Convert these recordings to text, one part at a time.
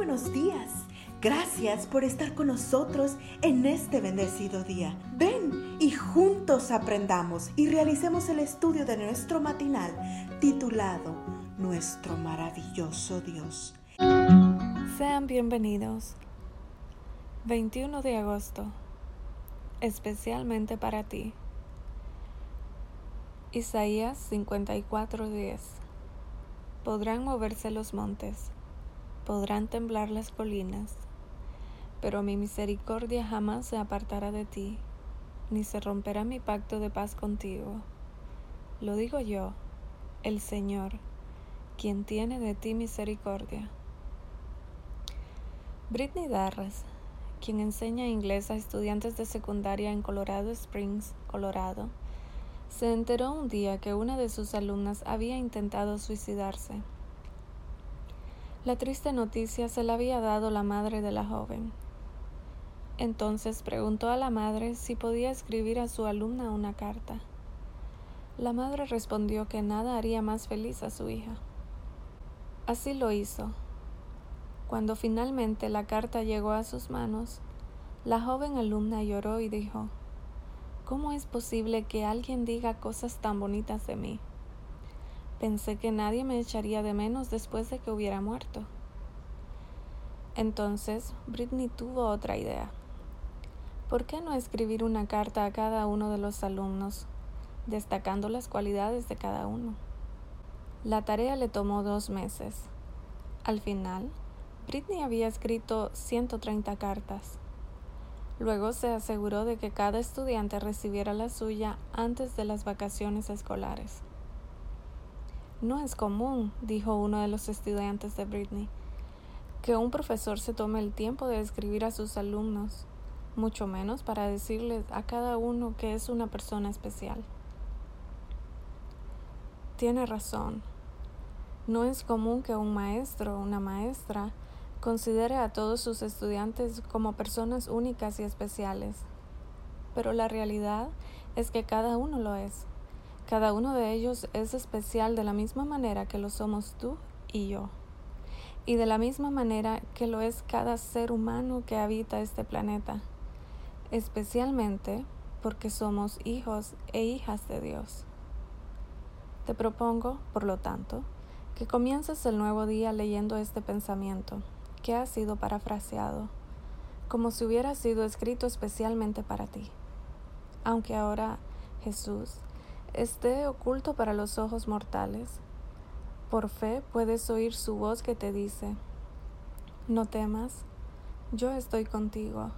buenos días. Gracias por estar con nosotros en este bendecido día. Ven y juntos aprendamos y realicemos el estudio de nuestro matinal titulado Nuestro maravilloso Dios. Sean bienvenidos. 21 de agosto. Especialmente para ti. Isaías 54:10 Podrán moverse los montes, podrán temblar las colinas, pero mi misericordia jamás se apartará de ti, ni se romperá mi pacto de paz contigo. Lo digo yo, el Señor, quien tiene de ti misericordia. Britney Darras, quien enseña inglés a estudiantes de secundaria en Colorado Springs, Colorado, se enteró un día que una de sus alumnas había intentado suicidarse. La triste noticia se la había dado la madre de la joven. Entonces preguntó a la madre si podía escribir a su alumna una carta. La madre respondió que nada haría más feliz a su hija. Así lo hizo. Cuando finalmente la carta llegó a sus manos, la joven alumna lloró y dijo, ¿Cómo es posible que alguien diga cosas tan bonitas de mí? Pensé que nadie me echaría de menos después de que hubiera muerto. Entonces, Britney tuvo otra idea. ¿Por qué no escribir una carta a cada uno de los alumnos, destacando las cualidades de cada uno? La tarea le tomó dos meses. Al final, Britney había escrito 130 cartas. Luego se aseguró de que cada estudiante recibiera la suya antes de las vacaciones escolares. No es común, dijo uno de los estudiantes de Britney, que un profesor se tome el tiempo de escribir a sus alumnos, mucho menos para decirles a cada uno que es una persona especial. Tiene razón. No es común que un maestro o una maestra Considere a todos sus estudiantes como personas únicas y especiales. Pero la realidad es que cada uno lo es. Cada uno de ellos es especial de la misma manera que lo somos tú y yo. Y de la misma manera que lo es cada ser humano que habita este planeta. Especialmente porque somos hijos e hijas de Dios. Te propongo, por lo tanto, que comiences el nuevo día leyendo este pensamiento que ha sido parafraseado, como si hubiera sido escrito especialmente para ti. Aunque ahora Jesús esté oculto para los ojos mortales, por fe puedes oír su voz que te dice, no temas, yo estoy contigo.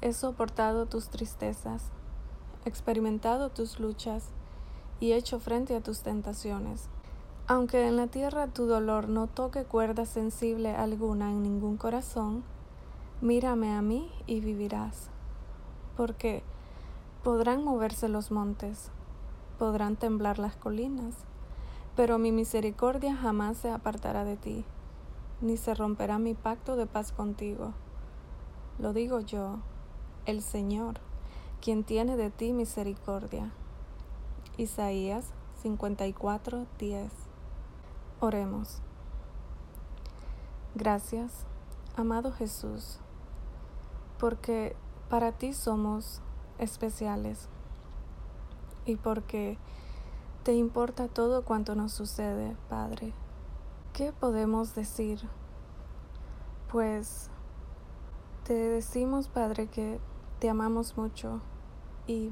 He soportado tus tristezas, experimentado tus luchas y hecho frente a tus tentaciones. Aunque en la tierra tu dolor no toque cuerda sensible alguna en ningún corazón, mírame a mí y vivirás. Porque podrán moverse los montes, podrán temblar las colinas, pero mi misericordia jamás se apartará de ti, ni se romperá mi pacto de paz contigo. Lo digo yo, el Señor, quien tiene de ti misericordia. Isaías 54, 10 Oremos. Gracias, amado Jesús, porque para ti somos especiales y porque te importa todo cuanto nos sucede, Padre. ¿Qué podemos decir? Pues te decimos, Padre, que te amamos mucho y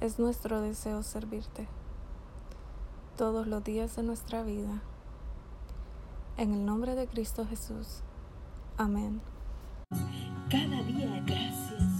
es nuestro deseo servirte todos los días de nuestra vida. En el nombre de Cristo Jesús. Amén. Cada día gracias.